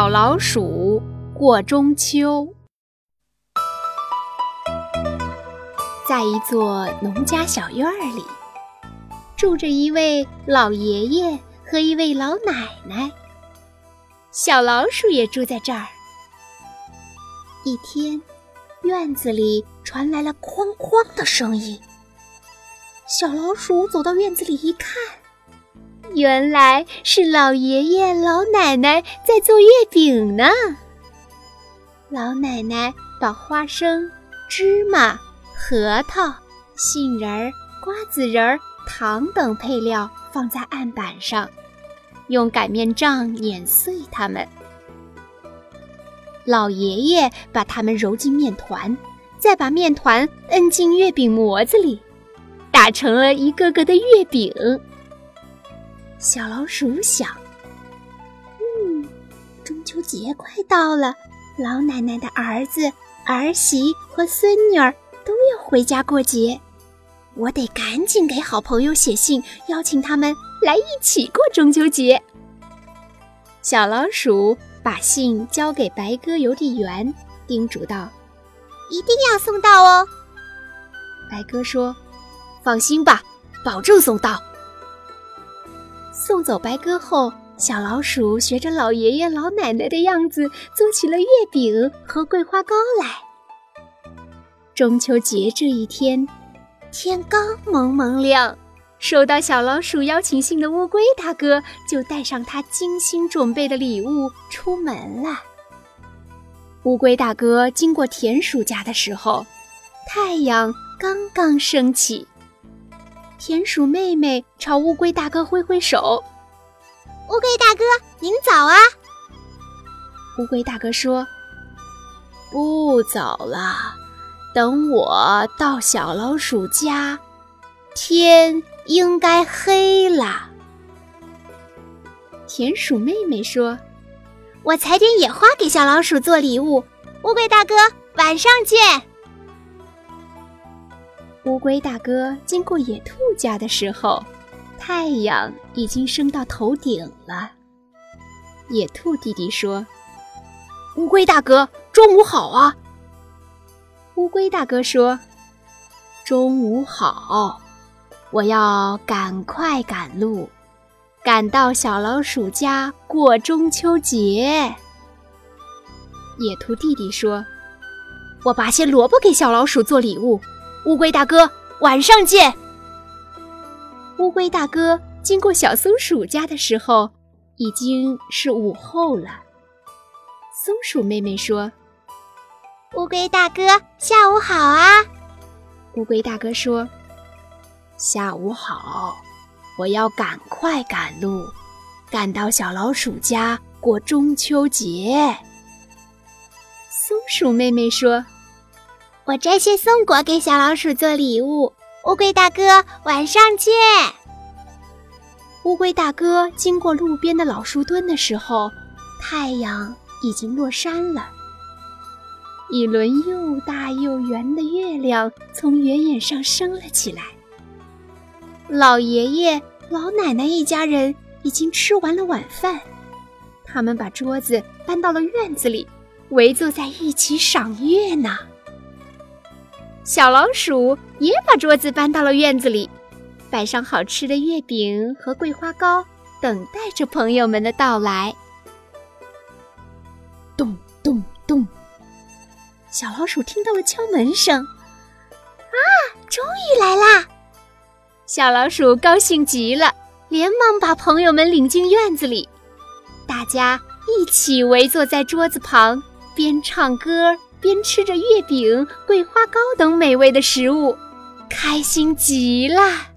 小老鼠过中秋。在一座农家小院里，住着一位老爷爷和一位老奶奶。小老鼠也住在这儿。一天，院子里传来了哐哐的声音。小老鼠走到院子里一看。原来是老爷爷、老奶奶在做月饼呢。老奶奶把花生、芝麻、核桃、杏仁儿、瓜子仁儿、糖等配料放在案板上，用擀面杖碾碎它们。老爷爷把它们揉进面团，再把面团摁进月饼模子里，打成了一个个的月饼。小老鼠想：“嗯，中秋节快到了，老奶奶的儿子、儿媳和孙女儿都要回家过节，我得赶紧给好朋友写信，邀请他们来一起过中秋节。”小老鼠把信交给白鸽邮递员，叮嘱道：“一定要送到哦。”白鸽说：“放心吧，保证送到。”送走白鸽后，小老鼠学着老爷爷老奶奶的样子做起了月饼和桂花糕来。中秋节这一天，天刚蒙蒙亮，收到小老鼠邀请信的乌龟大哥就带上他精心准备的礼物出门了。乌龟大哥经过田鼠家的时候，太阳刚刚升起。田鼠妹妹朝乌龟大哥挥挥手：“乌龟大哥，您早啊！”乌龟大哥说：“不早了，等我到小老鼠家，天应该黑了。”田鼠妹妹说：“我采点野花给小老鼠做礼物。”乌龟大哥，晚上见。乌龟大哥经过野兔家的时候，太阳已经升到头顶了。野兔弟弟说：“乌龟大哥，中午好啊！”乌龟大哥说：“中午好，我要赶快赶路，赶到小老鼠家过中秋节。”野兔弟弟说：“我拔些萝卜给小老鼠做礼物。”乌龟大哥，晚上见。乌龟大哥经过小松鼠家的时候，已经是午后了。松鼠妹妹说：“乌龟大哥，下午好啊！”乌龟大哥说：“下午好，我要赶快赶路，赶到小老鼠家过中秋节。”松鼠妹妹说。我摘些松果给小老鼠做礼物。乌龟大哥，晚上见。乌龟大哥经过路边的老树墩的时候，太阳已经落山了。一轮又大又圆的月亮从圆眼上升了起来。老爷爷、老奶奶一家人已经吃完了晚饭，他们把桌子搬到了院子里，围坐在一起赏月呢。小老鼠也把桌子搬到了院子里，摆上好吃的月饼和桂花糕，等待着朋友们的到来。咚咚咚！小老鼠听到了敲门声，啊，终于来啦！小老鼠高兴极了，连忙把朋友们领进院子里，大家一起围坐在桌子旁，边唱歌。边吃着月饼、桂花糕等美味的食物，开心极了。